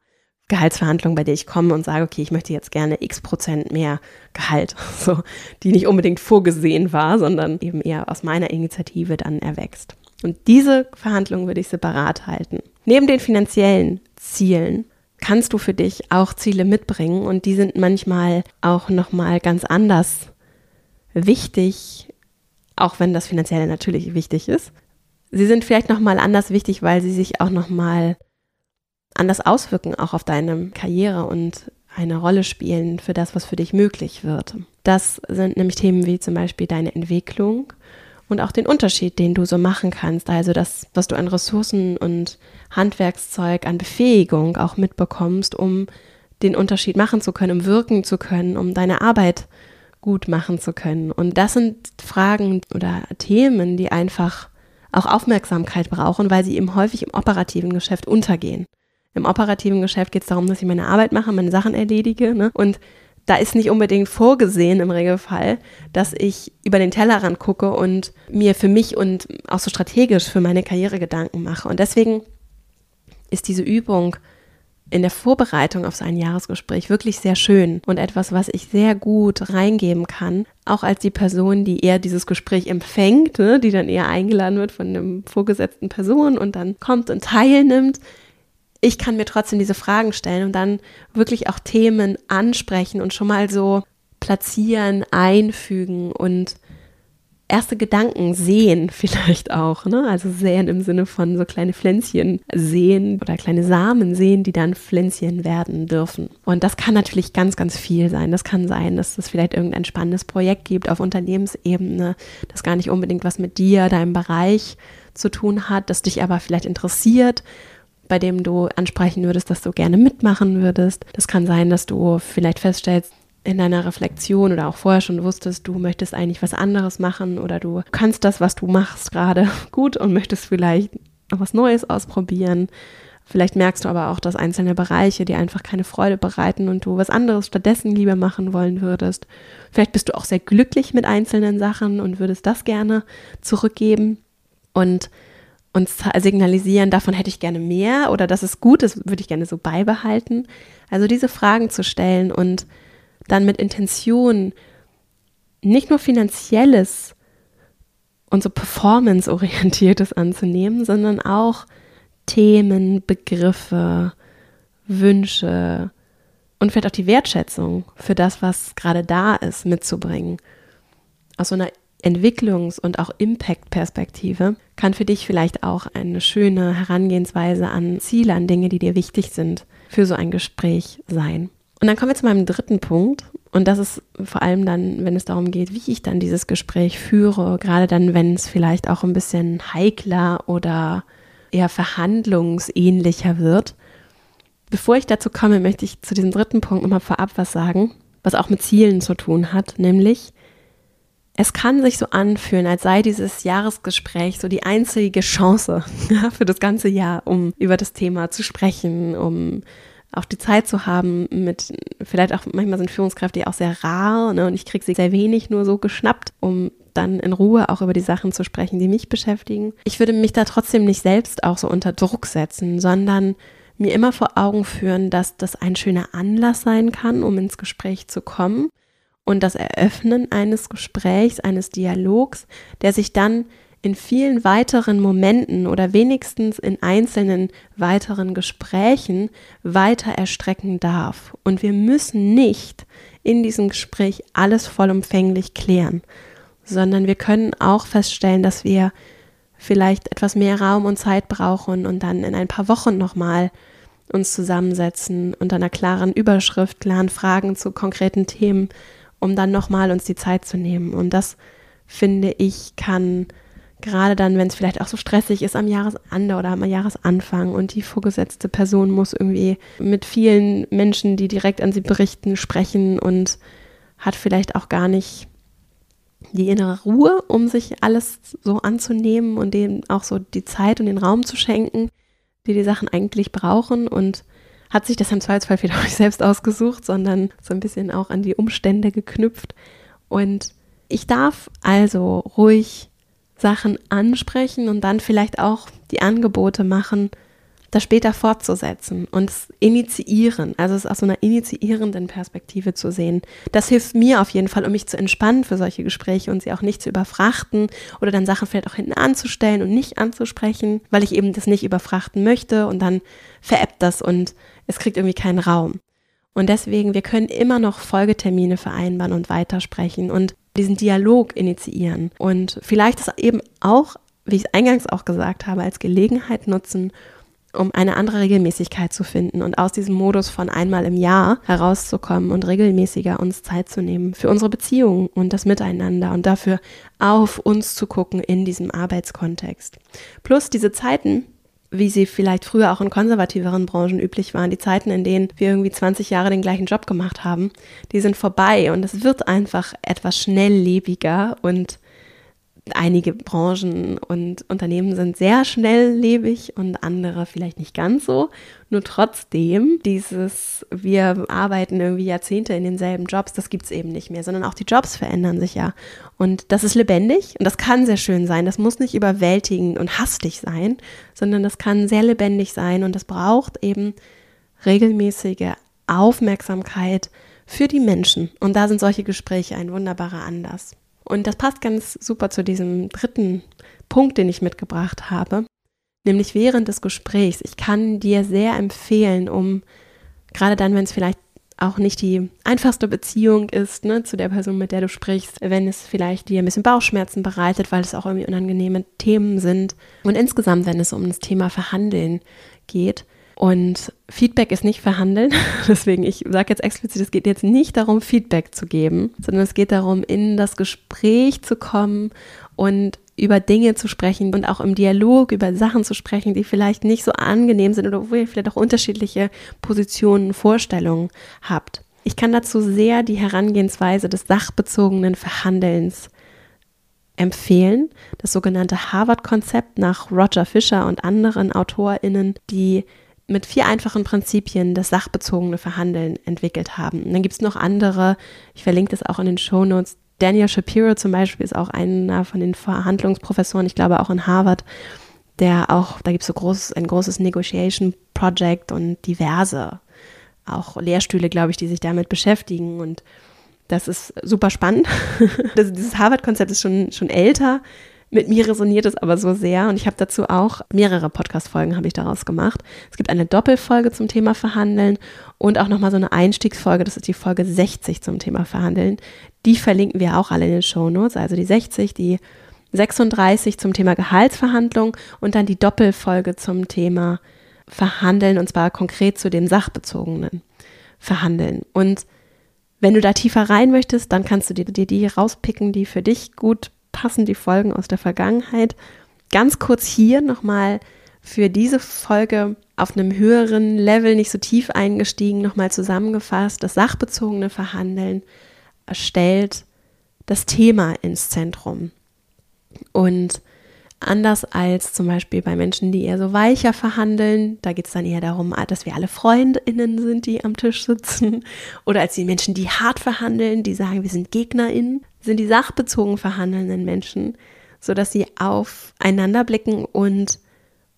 Gehaltsverhandlung, bei der ich komme und sage, okay, ich möchte jetzt gerne x Prozent mehr Gehalt, so, die nicht unbedingt vorgesehen war, sondern eben eher aus meiner Initiative dann erwächst. Und diese Verhandlung würde ich separat halten. Neben den finanziellen Zielen kannst du für dich auch Ziele mitbringen und die sind manchmal auch nochmal ganz anders wichtig, auch wenn das Finanzielle natürlich wichtig ist. Sie sind vielleicht nochmal anders wichtig, weil sie sich auch nochmal anders auswirken, auch auf deine Karriere und eine Rolle spielen für das, was für dich möglich wird. Das sind nämlich Themen wie zum Beispiel deine Entwicklung und auch den Unterschied, den du so machen kannst. Also das, was du an Ressourcen und Handwerkszeug, an Befähigung auch mitbekommst, um den Unterschied machen zu können, um wirken zu können, um deine Arbeit gut machen zu können. Und das sind Fragen oder Themen, die einfach auch Aufmerksamkeit brauchen, weil sie eben häufig im operativen Geschäft untergehen. Im operativen Geschäft geht es darum, dass ich meine Arbeit mache, meine Sachen erledige ne? und da ist nicht unbedingt vorgesehen im Regelfall, dass ich über den Tellerrand gucke und mir für mich und auch so strategisch für meine Karriere Gedanken mache. Und deswegen ist diese Übung in der Vorbereitung auf so ein Jahresgespräch wirklich sehr schön und etwas, was ich sehr gut reingeben kann, auch als die Person, die eher dieses Gespräch empfängt, ne, die dann eher eingeladen wird von einem vorgesetzten Person und dann kommt und teilnimmt. Ich kann mir trotzdem diese Fragen stellen und dann wirklich auch Themen ansprechen und schon mal so platzieren, einfügen und erste Gedanken sehen vielleicht auch, ne? Also sehen im Sinne von so kleine Pflänzchen sehen oder kleine Samen sehen, die dann Pflänzchen werden dürfen. Und das kann natürlich ganz, ganz viel sein. Das kann sein, dass es vielleicht irgendein spannendes Projekt gibt auf Unternehmensebene, das gar nicht unbedingt was mit dir, deinem Bereich zu tun hat, das dich aber vielleicht interessiert bei dem du ansprechen würdest, dass du gerne mitmachen würdest. Das kann sein, dass du vielleicht feststellst, in deiner Reflexion oder auch vorher schon wusstest, du möchtest eigentlich was anderes machen oder du kannst das, was du machst, gerade gut und möchtest vielleicht noch was Neues ausprobieren. Vielleicht merkst du aber auch, dass einzelne Bereiche dir einfach keine Freude bereiten und du was anderes stattdessen lieber machen wollen würdest. Vielleicht bist du auch sehr glücklich mit einzelnen Sachen und würdest das gerne zurückgeben und uns signalisieren, davon hätte ich gerne mehr oder das ist gut, das würde ich gerne so beibehalten. Also diese Fragen zu stellen und dann mit Intention nicht nur finanzielles und so performance-orientiertes anzunehmen, sondern auch Themen, Begriffe, Wünsche und vielleicht auch die Wertschätzung für das, was gerade da ist, mitzubringen. Aus so einer Entwicklungs- und auch Impact-Perspektive kann für dich vielleicht auch eine schöne Herangehensweise an Ziele, an Dinge, die dir wichtig sind, für so ein Gespräch sein. Und dann kommen wir zu meinem dritten Punkt. Und das ist vor allem dann, wenn es darum geht, wie ich dann dieses Gespräch führe, gerade dann, wenn es vielleicht auch ein bisschen heikler oder eher verhandlungsähnlicher wird. Bevor ich dazu komme, möchte ich zu diesem dritten Punkt nochmal vorab was sagen, was auch mit Zielen zu tun hat, nämlich es kann sich so anfühlen, als sei dieses Jahresgespräch so die einzige Chance für das ganze Jahr, um über das Thema zu sprechen, um auch die Zeit zu haben mit, vielleicht auch manchmal sind Führungskräfte ja auch sehr rar ne, und ich kriege sie sehr wenig nur so geschnappt, um dann in Ruhe auch über die Sachen zu sprechen, die mich beschäftigen. Ich würde mich da trotzdem nicht selbst auch so unter Druck setzen, sondern mir immer vor Augen führen, dass das ein schöner Anlass sein kann, um ins Gespräch zu kommen und das Eröffnen eines Gesprächs, eines Dialogs, der sich dann in vielen weiteren Momenten oder wenigstens in einzelnen weiteren Gesprächen weiter erstrecken darf. Und wir müssen nicht in diesem Gespräch alles vollumfänglich klären, sondern wir können auch feststellen, dass wir vielleicht etwas mehr Raum und Zeit brauchen und dann in ein paar Wochen nochmal uns zusammensetzen unter einer klaren Überschrift, klaren Fragen zu konkreten Themen, um dann nochmal uns die Zeit zu nehmen. Und das finde ich kann Gerade dann, wenn es vielleicht auch so stressig ist am Jahresende oder am Jahresanfang und die vorgesetzte Person muss irgendwie mit vielen Menschen, die direkt an sie berichten, sprechen und hat vielleicht auch gar nicht die innere Ruhe, um sich alles so anzunehmen und denen auch so die Zeit und den Raum zu schenken, die die Sachen eigentlich brauchen und hat sich das im Zweifelsfall vielleicht auch nicht selbst ausgesucht, sondern so ein bisschen auch an die Umstände geknüpft. Und ich darf also ruhig Sachen ansprechen und dann vielleicht auch die Angebote machen, das später fortzusetzen und es initiieren, also es aus so einer initiierenden Perspektive zu sehen. Das hilft mir auf jeden Fall, um mich zu entspannen für solche Gespräche und sie auch nicht zu überfrachten oder dann Sachen vielleicht auch hinten anzustellen und nicht anzusprechen, weil ich eben das nicht überfrachten möchte und dann veräppt das und es kriegt irgendwie keinen Raum. Und deswegen, wir können immer noch Folgetermine vereinbaren und weitersprechen und diesen Dialog initiieren. Und vielleicht das eben auch, wie ich es eingangs auch gesagt habe, als Gelegenheit nutzen, um eine andere Regelmäßigkeit zu finden und aus diesem Modus von einmal im Jahr herauszukommen und regelmäßiger uns Zeit zu nehmen für unsere Beziehungen und das Miteinander und dafür auf uns zu gucken in diesem Arbeitskontext. Plus diese Zeiten, wie sie vielleicht früher auch in konservativeren Branchen üblich waren, die Zeiten, in denen wir irgendwie 20 Jahre den gleichen Job gemacht haben, die sind vorbei und es wird einfach etwas schnelllebiger und einige Branchen und Unternehmen sind sehr schnelllebig und andere vielleicht nicht ganz so. Nur trotzdem, dieses, wir arbeiten irgendwie Jahrzehnte in denselben Jobs, das gibt es eben nicht mehr, sondern auch die Jobs verändern sich ja. Und das ist lebendig und das kann sehr schön sein. Das muss nicht überwältigend und hastig sein, sondern das kann sehr lebendig sein und das braucht eben regelmäßige Aufmerksamkeit für die Menschen. Und da sind solche Gespräche ein wunderbarer Anlass. Und das passt ganz super zu diesem dritten Punkt, den ich mitgebracht habe, nämlich während des Gesprächs. Ich kann dir sehr empfehlen, um gerade dann, wenn es vielleicht auch nicht die einfachste Beziehung ist ne, zu der Person, mit der du sprichst, wenn es vielleicht dir ein bisschen Bauchschmerzen bereitet, weil es auch irgendwie unangenehme Themen sind und insgesamt, wenn es um das Thema Verhandeln geht, und Feedback ist nicht verhandeln. Deswegen, ich sage jetzt explizit, es geht jetzt nicht darum, Feedback zu geben, sondern es geht darum, in das Gespräch zu kommen und über Dinge zu sprechen und auch im Dialog über Sachen zu sprechen, die vielleicht nicht so angenehm sind oder wo ihr vielleicht auch unterschiedliche Positionen, Vorstellungen habt. Ich kann dazu sehr die Herangehensweise des sachbezogenen Verhandelns empfehlen. Das sogenannte Harvard-Konzept nach Roger Fisher und anderen AutorInnen, die mit vier einfachen Prinzipien das sachbezogene Verhandeln entwickelt haben. Und dann gibt es noch andere, ich verlinke das auch in den Shownotes. Daniel Shapiro zum Beispiel ist auch einer von den Verhandlungsprofessoren, ich glaube auch in Harvard, der auch, da gibt es so groß, ein großes Negotiation Project und diverse auch Lehrstühle, glaube ich, die sich damit beschäftigen. Und das ist super spannend. das, dieses Harvard-Konzept ist schon, schon älter. Mit mir resoniert es aber so sehr und ich habe dazu auch mehrere Podcast-Folgen habe ich daraus gemacht. Es gibt eine Doppelfolge zum Thema Verhandeln und auch nochmal so eine Einstiegsfolge, das ist die Folge 60 zum Thema Verhandeln. Die verlinken wir auch alle in den Show Notes, also die 60, die 36 zum Thema Gehaltsverhandlung und dann die Doppelfolge zum Thema Verhandeln und zwar konkret zu dem sachbezogenen Verhandeln. Und wenn du da tiefer rein möchtest, dann kannst du dir, dir die rauspicken, die für dich gut passen, die Folgen aus der Vergangenheit. Ganz kurz hier nochmal für diese Folge auf einem höheren Level, nicht so tief eingestiegen, nochmal zusammengefasst. Das sachbezogene Verhandeln stellt das Thema ins Zentrum. Und Anders als zum Beispiel bei Menschen, die eher so weicher verhandeln. Da geht es dann eher darum, ah, dass wir alle FreundInnen sind, die am Tisch sitzen. Oder als die Menschen, die hart verhandeln, die sagen, wir sind GegnerInnen, sind die sachbezogen verhandelnden Menschen, sodass sie aufeinander blicken und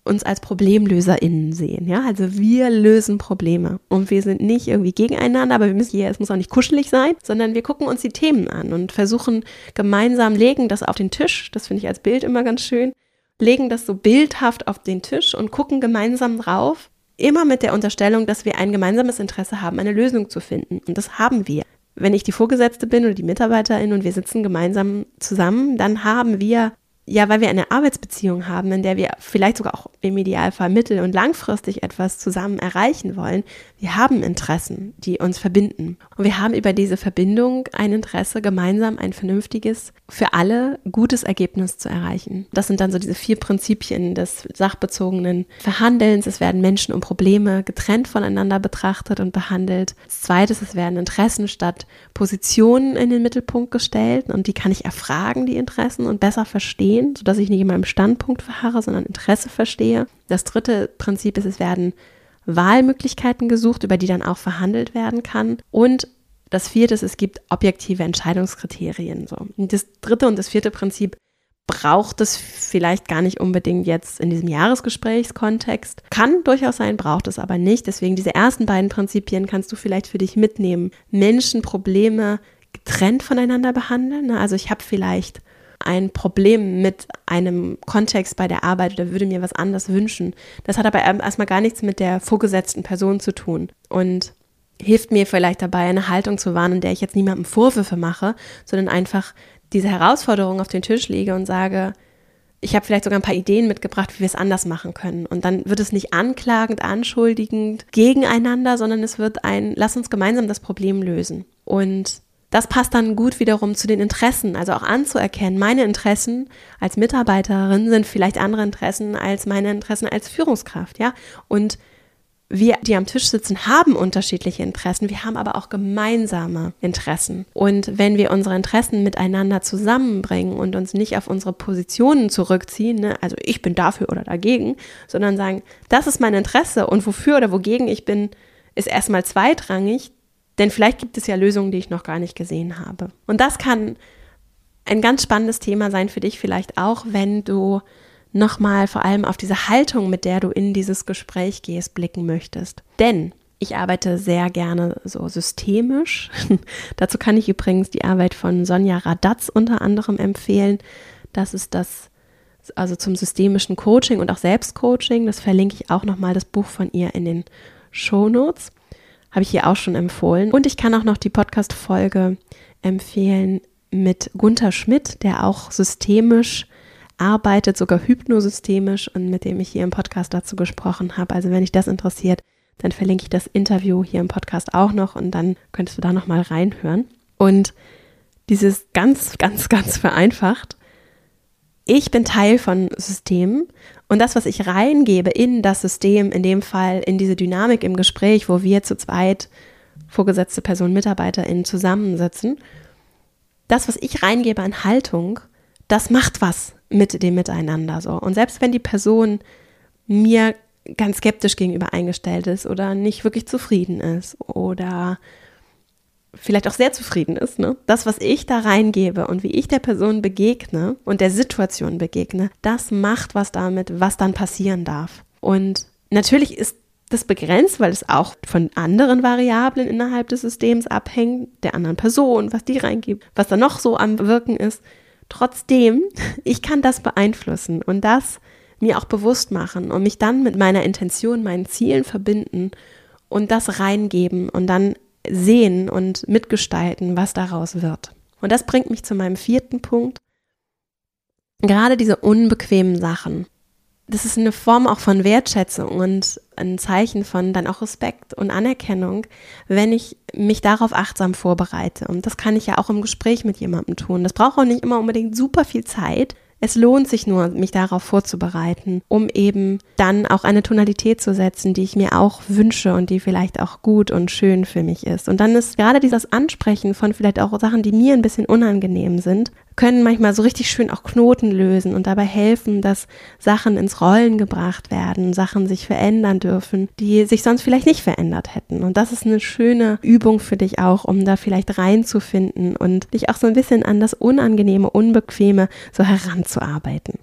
uns als ProblemlöserInnen sehen. Ja, also wir lösen Probleme und wir sind nicht irgendwie gegeneinander, aber wir müssen hier, es muss auch nicht kuschelig sein, sondern wir gucken uns die Themen an und versuchen gemeinsam, legen das auf den Tisch. Das finde ich als Bild immer ganz schön. Legen das so bildhaft auf den Tisch und gucken gemeinsam drauf. Immer mit der Unterstellung, dass wir ein gemeinsames Interesse haben, eine Lösung zu finden. Und das haben wir. Wenn ich die Vorgesetzte bin oder die Mitarbeiterin und wir sitzen gemeinsam zusammen, dann haben wir ja, weil wir eine Arbeitsbeziehung haben, in der wir vielleicht sogar auch im Idealfall mittel- und langfristig etwas zusammen erreichen wollen, wir haben Interessen, die uns verbinden. Und wir haben über diese Verbindung ein Interesse, gemeinsam ein vernünftiges, für alle gutes Ergebnis zu erreichen. Das sind dann so diese vier Prinzipien des sachbezogenen Verhandelns. Es werden Menschen und Probleme getrennt voneinander betrachtet und behandelt. Das zweite ist, es werden Interessen statt Positionen in den Mittelpunkt gestellt und die kann ich erfragen, die Interessen, und besser verstehen verstehen, sodass ich nicht in meinem Standpunkt verharre, sondern Interesse verstehe. Das dritte Prinzip ist, es werden Wahlmöglichkeiten gesucht, über die dann auch verhandelt werden kann. Und das vierte ist, es gibt objektive Entscheidungskriterien. So. Und das dritte und das vierte Prinzip braucht es vielleicht gar nicht unbedingt jetzt in diesem Jahresgesprächskontext. Kann durchaus sein, braucht es aber nicht. Deswegen diese ersten beiden Prinzipien kannst du vielleicht für dich mitnehmen. Menschen, Probleme getrennt voneinander behandeln. Also ich habe vielleicht ein Problem mit einem Kontext bei der Arbeit oder würde mir was anderes wünschen. Das hat aber erstmal gar nichts mit der vorgesetzten Person zu tun und hilft mir vielleicht dabei, eine Haltung zu wahren, in der ich jetzt niemandem Vorwürfe mache, sondern einfach diese Herausforderung auf den Tisch lege und sage, ich habe vielleicht sogar ein paar Ideen mitgebracht, wie wir es anders machen können. Und dann wird es nicht anklagend, anschuldigend gegeneinander, sondern es wird ein, lass uns gemeinsam das Problem lösen. Und das passt dann gut wiederum zu den Interessen, also auch anzuerkennen, meine Interessen als Mitarbeiterin sind vielleicht andere Interessen als meine Interessen als Führungskraft, ja? Und wir, die am Tisch sitzen, haben unterschiedliche Interessen, wir haben aber auch gemeinsame Interessen. Und wenn wir unsere Interessen miteinander zusammenbringen und uns nicht auf unsere Positionen zurückziehen, ne, also ich bin dafür oder dagegen, sondern sagen, das ist mein Interesse und wofür oder wogegen ich bin, ist erstmal zweitrangig, denn vielleicht gibt es ja Lösungen, die ich noch gar nicht gesehen habe. Und das kann ein ganz spannendes Thema sein für dich vielleicht auch, wenn du nochmal vor allem auf diese Haltung, mit der du in dieses Gespräch gehst, blicken möchtest. Denn ich arbeite sehr gerne so systemisch. Dazu kann ich übrigens die Arbeit von Sonja Radatz unter anderem empfehlen. Das ist das, also zum systemischen Coaching und auch Selbstcoaching. Das verlinke ich auch nochmal das Buch von ihr in den Show Notes. Habe ich hier auch schon empfohlen. Und ich kann auch noch die Podcast-Folge empfehlen mit Gunther Schmidt, der auch systemisch arbeitet, sogar hypnosystemisch und mit dem ich hier im Podcast dazu gesprochen habe. Also wenn dich das interessiert, dann verlinke ich das Interview hier im Podcast auch noch und dann könntest du da nochmal reinhören. Und dieses ganz, ganz, ganz vereinfacht. Ich bin Teil von Systemen und das, was ich reingebe in das System, in dem Fall in diese Dynamik im Gespräch, wo wir zu zweit vorgesetzte Person, MitarbeiterInnen zusammensitzen. Das, was ich reingebe an Haltung, das macht was mit dem Miteinander so. Und selbst wenn die Person mir ganz skeptisch gegenüber eingestellt ist oder nicht wirklich zufrieden ist oder vielleicht auch sehr zufrieden ist, ne? Das, was ich da reingebe und wie ich der Person begegne und der Situation begegne, das macht was damit, was dann passieren darf. Und natürlich ist das begrenzt, weil es auch von anderen Variablen innerhalb des Systems abhängt, der anderen Person, was die reingibt, was da noch so am Wirken ist. Trotzdem, ich kann das beeinflussen und das mir auch bewusst machen und mich dann mit meiner Intention, meinen Zielen verbinden und das reingeben und dann sehen und mitgestalten, was daraus wird. Und das bringt mich zu meinem vierten Punkt. Gerade diese unbequemen Sachen. Das ist eine Form auch von Wertschätzung und ein Zeichen von dann auch Respekt und Anerkennung, wenn ich mich darauf achtsam vorbereite. Und das kann ich ja auch im Gespräch mit jemandem tun. Das braucht auch nicht immer unbedingt super viel Zeit. Es lohnt sich nur, mich darauf vorzubereiten, um eben dann auch eine Tonalität zu setzen, die ich mir auch wünsche und die vielleicht auch gut und schön für mich ist. Und dann ist gerade dieses Ansprechen von vielleicht auch Sachen, die mir ein bisschen unangenehm sind, können manchmal so richtig schön auch Knoten lösen und dabei helfen, dass Sachen ins Rollen gebracht werden, Sachen sich verändern dürfen, die sich sonst vielleicht nicht verändert hätten. Und das ist eine schöne Übung für dich auch, um da vielleicht reinzufinden und dich auch so ein bisschen an das Unangenehme, Unbequeme so heranzuarbeiten.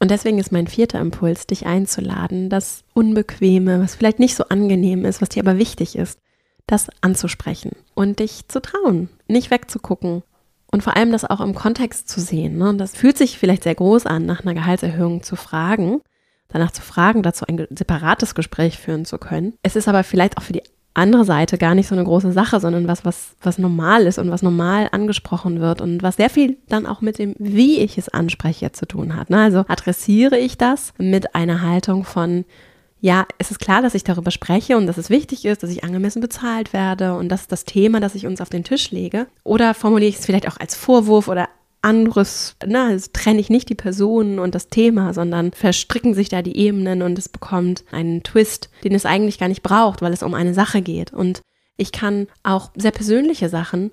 Und deswegen ist mein vierter Impuls, dich einzuladen, das Unbequeme, was vielleicht nicht so angenehm ist, was dir aber wichtig ist, das anzusprechen und dich zu trauen, nicht wegzugucken, und vor allem das auch im Kontext zu sehen. Ne? Das fühlt sich vielleicht sehr groß an, nach einer Gehaltserhöhung zu fragen, danach zu fragen, dazu ein separates Gespräch führen zu können. Es ist aber vielleicht auch für die andere Seite gar nicht so eine große Sache, sondern was, was, was normal ist und was normal angesprochen wird und was sehr viel dann auch mit dem, wie ich es anspreche, zu tun hat. Ne? Also adressiere ich das mit einer Haltung von, ja, es ist klar, dass ich darüber spreche und dass es wichtig ist, dass ich angemessen bezahlt werde und das ist das Thema, das ich uns auf den Tisch lege. Oder formuliere ich es vielleicht auch als Vorwurf oder anderes, na, es trenne ich nicht die Personen und das Thema, sondern verstricken sich da die Ebenen und es bekommt einen Twist, den es eigentlich gar nicht braucht, weil es um eine Sache geht. Und ich kann auch sehr persönliche Sachen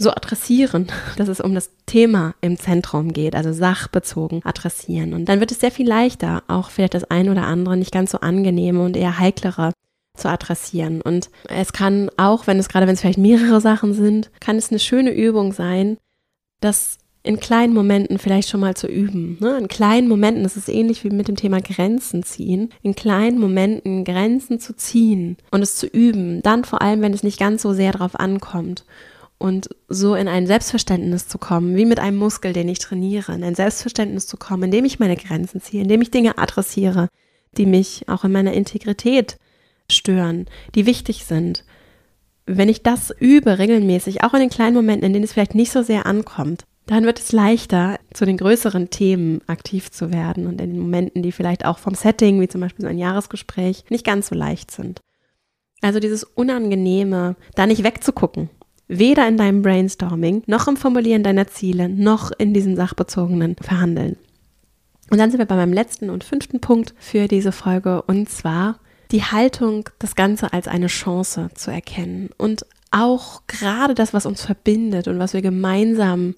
so adressieren, dass es um das Thema im Zentrum geht, also sachbezogen adressieren. Und dann wird es sehr viel leichter, auch vielleicht das ein oder andere nicht ganz so angenehme und eher heiklere zu adressieren. Und es kann auch, wenn es gerade, wenn es vielleicht mehrere Sachen sind, kann es eine schöne Übung sein, das in kleinen Momenten vielleicht schon mal zu üben. Ne? In kleinen Momenten, das ist ähnlich wie mit dem Thema Grenzen ziehen, in kleinen Momenten Grenzen zu ziehen und es zu üben, dann vor allem, wenn es nicht ganz so sehr darauf ankommt und so in ein Selbstverständnis zu kommen, wie mit einem Muskel, den ich trainiere, in ein Selbstverständnis zu kommen, indem ich meine Grenzen ziehe, indem ich Dinge adressiere, die mich auch in meiner Integrität stören, die wichtig sind. Wenn ich das übe regelmäßig, auch in den kleinen Momenten, in denen es vielleicht nicht so sehr ankommt, dann wird es leichter, zu den größeren Themen aktiv zu werden und in den Momenten, die vielleicht auch vom Setting, wie zum Beispiel so ein Jahresgespräch, nicht ganz so leicht sind. Also dieses Unangenehme, da nicht wegzugucken Weder in deinem Brainstorming, noch im Formulieren deiner Ziele, noch in diesem sachbezogenen Verhandeln. Und dann sind wir bei meinem letzten und fünften Punkt für diese Folge und zwar die Haltung, das Ganze als eine Chance zu erkennen und auch gerade das, was uns verbindet und was wir gemeinsam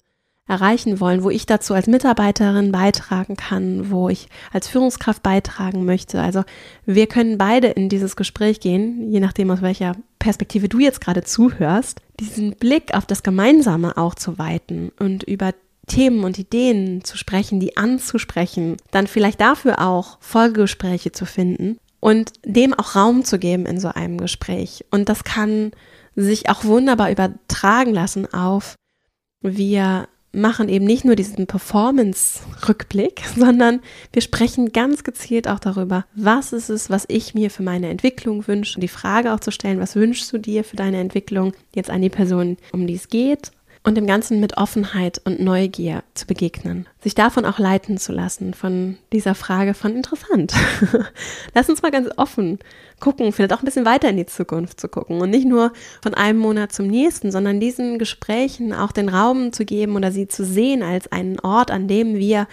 erreichen wollen, wo ich dazu als Mitarbeiterin beitragen kann, wo ich als Führungskraft beitragen möchte. Also wir können beide in dieses Gespräch gehen, je nachdem aus welcher Perspektive du jetzt gerade zuhörst, diesen Blick auf das Gemeinsame auch zu weiten und über Themen und Ideen zu sprechen, die anzusprechen, dann vielleicht dafür auch Folgegespräche zu finden und dem auch Raum zu geben in so einem Gespräch. Und das kann sich auch wunderbar übertragen lassen auf wir machen eben nicht nur diesen Performance-Rückblick, sondern wir sprechen ganz gezielt auch darüber, was ist es, was ich mir für meine Entwicklung wünsche. Und die Frage auch zu stellen, was wünschst du dir für deine Entwicklung jetzt an die Person, um die es geht und dem Ganzen mit Offenheit und Neugier zu begegnen. Sich davon auch leiten zu lassen, von dieser Frage von interessant. Lass uns mal ganz offen gucken, vielleicht auch ein bisschen weiter in die Zukunft zu gucken und nicht nur von einem Monat zum nächsten, sondern diesen Gesprächen auch den Raum zu geben oder sie zu sehen als einen Ort, an dem wir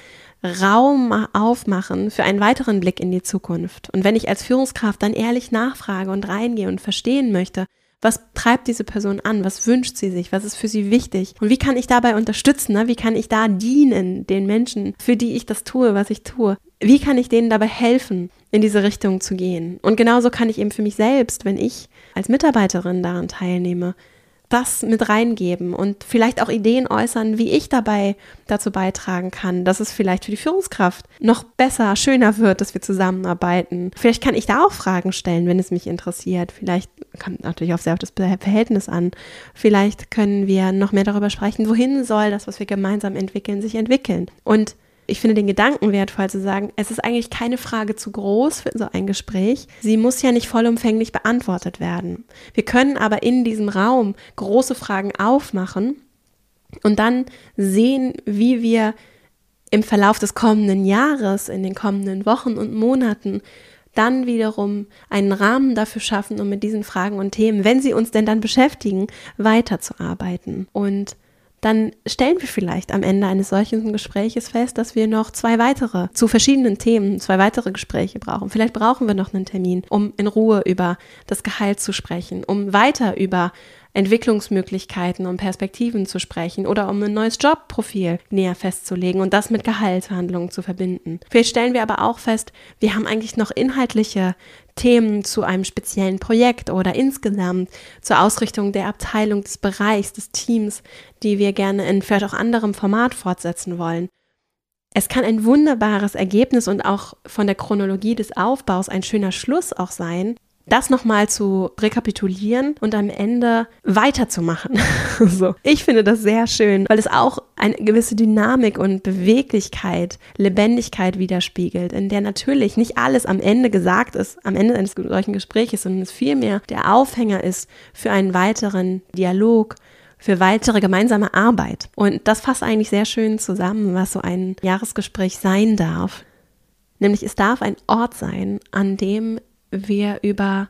Raum aufmachen für einen weiteren Blick in die Zukunft. Und wenn ich als Führungskraft dann ehrlich nachfrage und reingehe und verstehen möchte, Was treibt diese Person an? Was wünscht sie sich? Was ist für sie wichtig? Und wie kann ich dabei unterstützen? Ne? Wie kann ich da dienen den Menschen, für die ich das tue, was ich tue? Wie kann ich denen dabei helfen, in diese Richtung zu gehen? Und genauso kann ich eben für mich selbst, wenn ich als Mitarbeiterin daran teilnehme, das mit reingeben und vielleicht auch Ideen äußern, wie ich dabei dazu beitragen kann, dass es vielleicht für die Führungskraft noch besser, schöner wird, dass wir zusammenarbeiten. Vielleicht kann ich da auch Fragen stellen, wenn es mich interessiert. Vielleicht kommt natürlich auch sehr auf das Verhältnis an. Vielleicht können wir noch mehr darüber sprechen, wohin soll das, was wir gemeinsam entwickeln, sich entwickeln. Und ich finde den Gedanken wertvoll zu sagen, es ist eigentlich keine Frage zu groß für so ein Gespräch. Sie muss ja nicht vollumfänglich beantwortet werden. Wir können aber in diesem Raum große Fragen aufmachen und dann sehen, wie wir im Verlauf des kommenden Jahres, in den kommenden Wochen und Monaten dann wiederum einen Rahmen dafür schaffen, um mit diesen Fragen und Themen, wenn sie uns denn dann beschäftigen, weiterzuarbeiten. Und dann stellen wir vielleicht am Ende eines solchen Gespräches fest, dass wir noch zwei weitere zu verschiedenen Themen, zwei weitere Gespräche brauchen. Vielleicht brauchen wir noch einen Termin, um in Ruhe über das Gehalt zu sprechen, um weiter über Entwicklungsmöglichkeiten und Perspektiven zu sprechen oder um ein neues Jobprofil näher festzulegen und das mit Gehaltsverhandlungen zu verbinden. Vielleicht stellen wir aber auch fest, wir haben eigentlich noch inhaltliche Themen zu einem speziellen Projekt oder insgesamt zur Ausrichtung der Abteilung, des Bereichs, des Teams, die wir gerne in vielleicht auch anderem Format fortsetzen wollen. Es kann ein wunderbares Ergebnis und auch von der Chronologie des Aufbaus ein schöner Schluss auch sein, das nochmal zu rekapitulieren und am Ende weiterzumachen. so. Ich finde das sehr schön, weil es auch eine gewisse Dynamik und Beweglichkeit, Lebendigkeit widerspiegelt, in der natürlich nicht alles am Ende gesagt ist, am Ende eines solchen Gesprächs, sondern es vielmehr der Aufhänger ist für einen weiteren Dialog, für weitere gemeinsame Arbeit. Und das fasst eigentlich sehr schön zusammen, was so ein Jahresgespräch sein darf. Nämlich es darf ein Ort sein, an dem wir über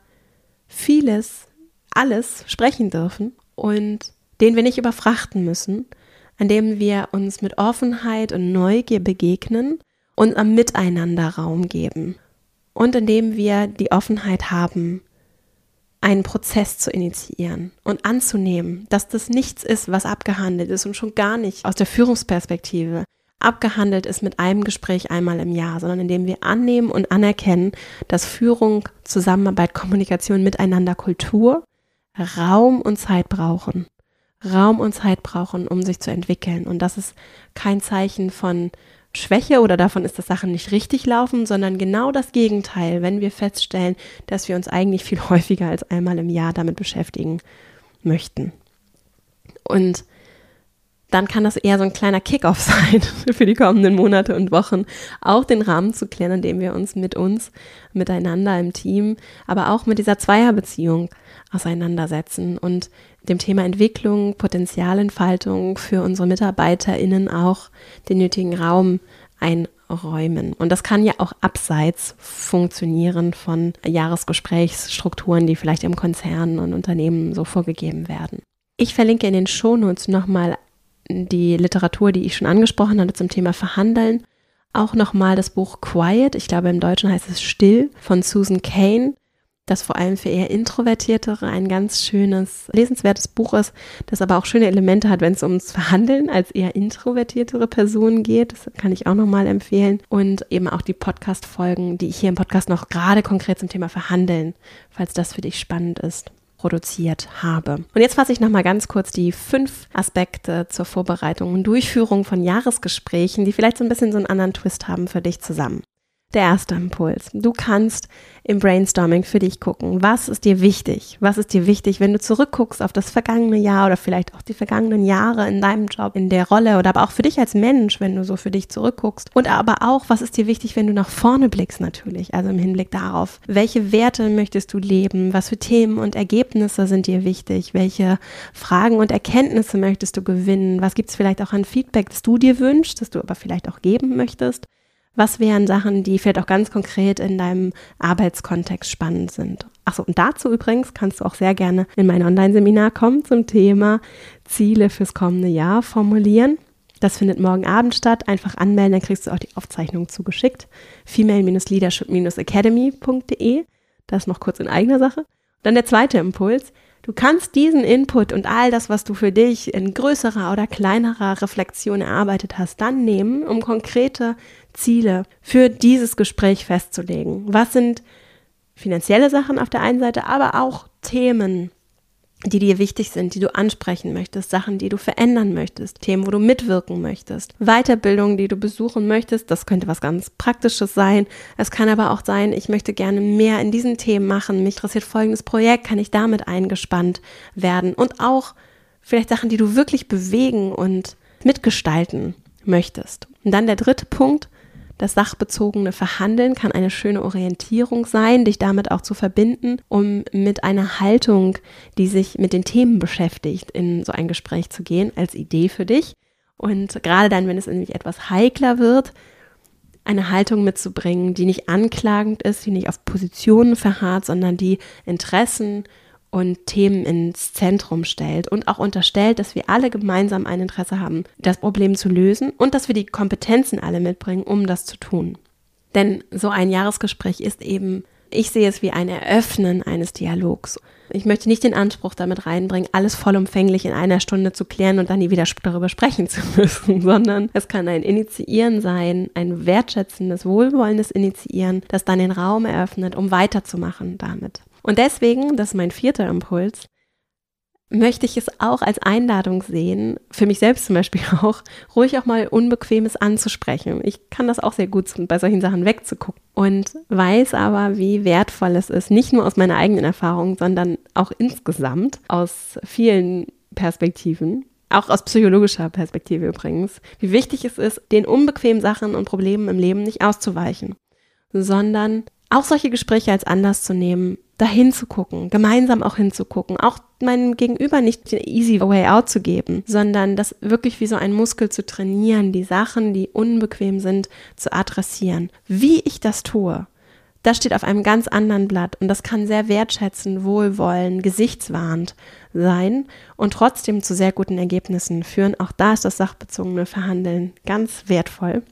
vieles, alles sprechen dürfen und den wir nicht überfrachten müssen, an dem wir uns mit Offenheit und Neugier begegnen und am Miteinander Raum geben und in dem wir die Offenheit haben, einen Prozess zu initiieren und anzunehmen, dass das nichts ist, was abgehandelt ist und schon gar nicht aus der Führungsperspektive, abgehandelt ist mit einem Gespräch einmal im Jahr, sondern indem wir annehmen und anerkennen, dass Führung, Zusammenarbeit, Kommunikation miteinander Kultur, Raum und Zeit brauchen. Raum und Zeit brauchen, um sich zu entwickeln. Und das ist kein Zeichen von Schwäche oder davon ist, dass Sachen nicht richtig laufen, sondern genau das Gegenteil, wenn wir feststellen, dass wir uns eigentlich viel häufiger als einmal im Jahr damit beschäftigen möchten. Und dann kann das eher so ein kleiner Kickoff sein für die kommenden Monate und Wochen, auch den Rahmen zu klären, in dem wir uns mit uns, miteinander im Team, aber auch mit dieser Zweierbeziehung auseinandersetzen und dem Thema Entwicklung, Potenzialentfaltung für unsere MitarbeiterInnen auch den nötigen Raum einräumen. Und das kann ja auch abseits funktionieren von Jahresgesprächsstrukturen, die vielleicht im Konzern und Unternehmen so vorgegeben werden. Ich verlinke in den Shownotes nochmal die Literatur, die ich schon angesprochen hatte zum Thema Verhandeln. Auch nochmal das Buch Quiet, ich glaube im Deutschen heißt es Still, von Susan Kane, das vor allem für eher Introvertiertere ein ganz schönes, lesenswertes Buch ist, das aber auch schöne Elemente hat, wenn es ums Verhandeln als eher introvertiertere Personen geht. Das kann ich auch nochmal empfehlen. Und eben auch die Podcast-Folgen, die ich hier im Podcast noch gerade konkret zum Thema Verhandeln, falls das für dich spannend ist produziert habe. Und jetzt fasse ich nochmal ganz kurz die fünf Aspekte zur Vorbereitung und Durchführung von Jahresgesprächen, die vielleicht so ein bisschen so einen anderen Twist haben für dich zusammen. Der erste Impuls. Du kannst im Brainstorming für dich gucken, was ist dir wichtig? Was ist dir wichtig, wenn du zurückguckst auf das vergangene Jahr oder vielleicht auch die vergangenen Jahre in deinem Job, in der Rolle oder aber auch für dich als Mensch, wenn du so für dich zurückguckst. Und aber auch, was ist dir wichtig, wenn du nach vorne blickst natürlich, also im Hinblick darauf, welche Werte möchtest du leben? Was für Themen und Ergebnisse sind dir wichtig? Welche Fragen und Erkenntnisse möchtest du gewinnen? Was gibt es vielleicht auch an Feedback, das du dir wünschst, das du aber vielleicht auch geben möchtest? Was wären Sachen, die vielleicht auch ganz konkret in deinem Arbeitskontext spannend sind? Achso, und dazu übrigens kannst du auch sehr gerne in mein Online-Seminar kommen zum Thema Ziele fürs kommende Jahr formulieren. Das findet morgen Abend statt. Einfach anmelden, dann kriegst du auch die Aufzeichnung zugeschickt. Female-leadership-academy.de. Das noch kurz in eigener Sache. Dann der zweite Impuls. Du kannst diesen Input und all das, was du für dich in größerer oder kleinerer Reflexion erarbeitet hast, dann nehmen, um konkrete Ziele für dieses Gespräch festzulegen. Was sind finanzielle Sachen auf der einen Seite, aber auch Themen, die dir wichtig sind, die du ansprechen möchtest, Sachen, die du verändern möchtest, Themen, wo du mitwirken möchtest, Weiterbildungen, die du besuchen möchtest. Das könnte was ganz Praktisches sein. Es kann aber auch sein, ich möchte gerne mehr in diesen Themen machen. Mich interessiert folgendes Projekt, kann ich damit eingespannt werden? Und auch vielleicht Sachen, die du wirklich bewegen und mitgestalten möchtest. Und dann der dritte Punkt, das sachbezogene Verhandeln kann eine schöne Orientierung sein, dich damit auch zu verbinden, um mit einer Haltung, die sich mit den Themen beschäftigt, in so ein Gespräch zu gehen, als Idee für dich. Und gerade dann, wenn es nämlich etwas heikler wird, eine Haltung mitzubringen, die nicht anklagend ist, die nicht auf Positionen verharrt, sondern die Interessen und Themen ins Zentrum stellt und auch unterstellt, dass wir alle gemeinsam ein Interesse haben, das Problem zu lösen und dass wir die Kompetenzen alle mitbringen, um das zu tun. Denn so ein Jahresgespräch ist eben, ich sehe es wie ein Eröffnen eines Dialogs. Ich möchte nicht den Anspruch damit reinbringen, alles vollumfänglich in einer Stunde zu klären und dann nie wieder darüber sprechen zu müssen, sondern es kann ein Initiieren sein, ein wertschätzendes, wohlwollendes Initiieren, das dann den Raum eröffnet, um weiterzumachen damit. Und deswegen, das ist mein vierter Impuls, möchte ich es auch als Einladung sehen, für mich selbst zum Beispiel auch, ruhig auch mal Unbequemes anzusprechen. Ich kann das auch sehr gut, bei solchen Sachen wegzugucken und weiß aber, wie wertvoll es ist, nicht nur aus meiner eigenen Erfahrung, sondern auch insgesamt aus vielen Perspektiven, auch aus psychologischer Perspektive übrigens, wie wichtig es ist, den unbequemen Sachen und Problemen im Leben nicht auszuweichen, sondern auch solche Gespräche als Anlass zu nehmen, dahin zu gucken, gemeinsam auch hinzugucken, auch meinem Gegenüber nicht den easy way out zu geben, sondern das wirklich wie so ein Muskel zu trainieren, die Sachen, die unbequem sind, zu adressieren. Wie ich das tue, das steht auf einem ganz anderen Blatt und das kann sehr wertschätzend, wohlwollend, gesichtswahrend sein und trotzdem zu sehr guten Ergebnissen führen. Auch da ist das sachbezogene Verhandeln ganz wertvoll.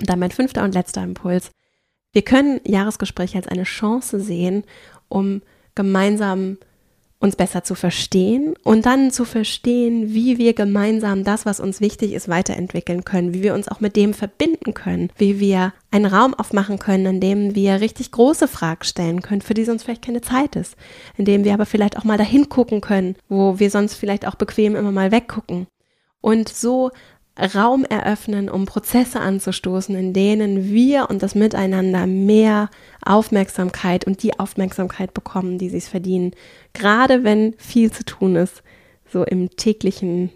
Und dann mein fünfter und letzter Impuls. Wir können Jahresgespräche als eine Chance sehen, um gemeinsam uns besser zu verstehen und dann zu verstehen, wie wir gemeinsam das, was uns wichtig ist, weiterentwickeln können, wie wir uns auch mit dem verbinden können, wie wir einen Raum aufmachen können, in dem wir richtig große Fragen stellen können, für die sonst vielleicht keine Zeit ist, in dem wir aber vielleicht auch mal dahin gucken können, wo wir sonst vielleicht auch bequem immer mal weggucken. Und so Raum eröffnen, um Prozesse anzustoßen, in denen wir und das Miteinander mehr Aufmerksamkeit und die Aufmerksamkeit bekommen, die sie es verdienen. Gerade wenn viel zu tun ist, so im täglichen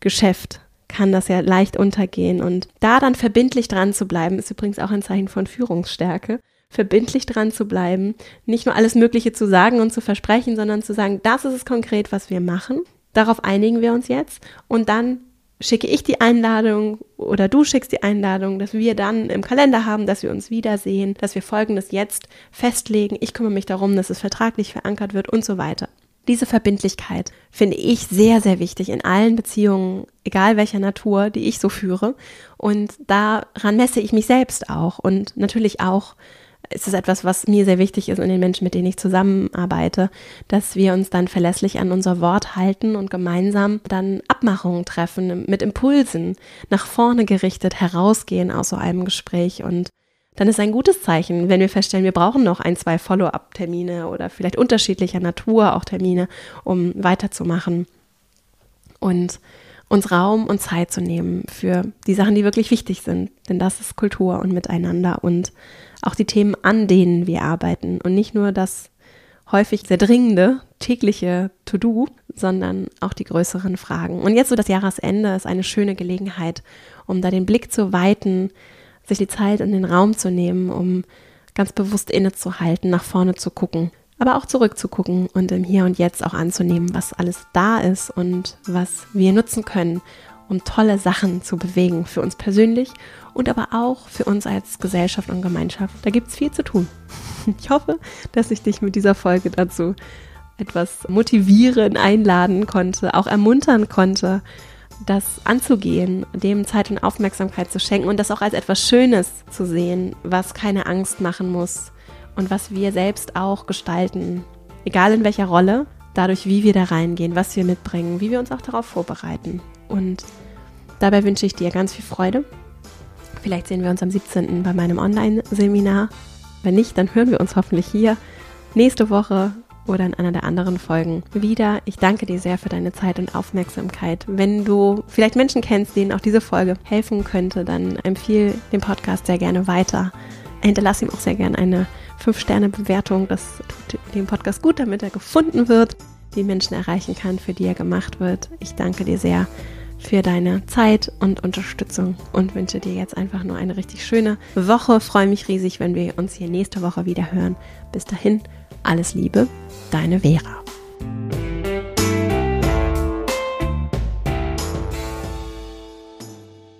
Geschäft kann das ja leicht untergehen. Und da dann verbindlich dran zu bleiben, ist übrigens auch ein Zeichen von Führungsstärke. Verbindlich dran zu bleiben, nicht nur alles Mögliche zu sagen und zu versprechen, sondern zu sagen, das ist es konkret, was wir machen. Darauf einigen wir uns jetzt und dann schicke ich die Einladung oder du schickst die Einladung, dass wir dann im Kalender haben, dass wir uns wiedersehen, dass wir Folgendes jetzt festlegen. Ich kümmere mich darum, dass es vertraglich verankert wird und so weiter. Diese Verbindlichkeit finde ich sehr, sehr wichtig in allen Beziehungen, egal welcher Natur, die ich so führe. Und daran messe ich mich selbst auch und natürlich auch ist es etwas, was mir sehr wichtig ist in den Menschen, mit denen ich zusammenarbeite, dass wir uns dann verlässlich an unser Wort halten und gemeinsam dann Abmachungen treffen, mit Impulsen nach vorne gerichtet herausgehen aus so einem Gespräch und dann ist ein gutes Zeichen, wenn wir feststellen, wir brauchen noch ein, zwei Follow-up-Termine oder vielleicht unterschiedlicher Natur auch Termine, um weiterzumachen. Und uns Raum und Zeit zu nehmen für die Sachen, die wirklich wichtig sind. Denn das ist Kultur und Miteinander und auch die Themen, an denen wir arbeiten und nicht nur das häufig sehr dringende tägliche To-Do, sondern auch die größeren Fragen. Und jetzt so das Jahresende ist eine schöne Gelegenheit, um da den Blick zu weiten, sich die Zeit und den Raum zu nehmen, um ganz bewusst innezuhalten, nach vorne zu gucken, aber auch zurückzugucken und im Hier und Jetzt auch anzunehmen, was alles da ist und was wir nutzen können, um tolle Sachen zu bewegen für uns persönlich und aber auch für uns als Gesellschaft und Gemeinschaft. Da gibt es viel zu tun. Ich hoffe, dass ich dich mit dieser Folge dazu etwas motivieren, einladen konnte, auch ermuntern konnte, das anzugehen, dem Zeit und Aufmerksamkeit zu schenken und das auch als etwas Schönes zu sehen, was keine Angst machen muss und was wir selbst auch gestalten, egal in welcher Rolle, dadurch, wie wir da reingehen, was wir mitbringen, wie wir uns auch darauf vorbereiten. Und dabei wünsche ich dir ganz viel Freude. Vielleicht sehen wir uns am 17. bei meinem Online-Seminar. Wenn nicht, dann hören wir uns hoffentlich hier nächste Woche oder in einer der anderen Folgen wieder. Ich danke dir sehr für deine Zeit und Aufmerksamkeit. Wenn du vielleicht Menschen kennst, denen auch diese Folge helfen könnte, dann empfehle den Podcast sehr gerne weiter. Hinterlass ihm auch sehr gerne eine 5-Sterne-Bewertung. Das tut dem Podcast gut, damit er gefunden wird, die Menschen erreichen kann, für die er gemacht wird. Ich danke dir sehr für deine Zeit und Unterstützung und wünsche dir jetzt einfach nur eine richtig schöne Woche. Freue mich riesig, wenn wir uns hier nächste Woche wieder hören. Bis dahin, alles Liebe, deine Vera.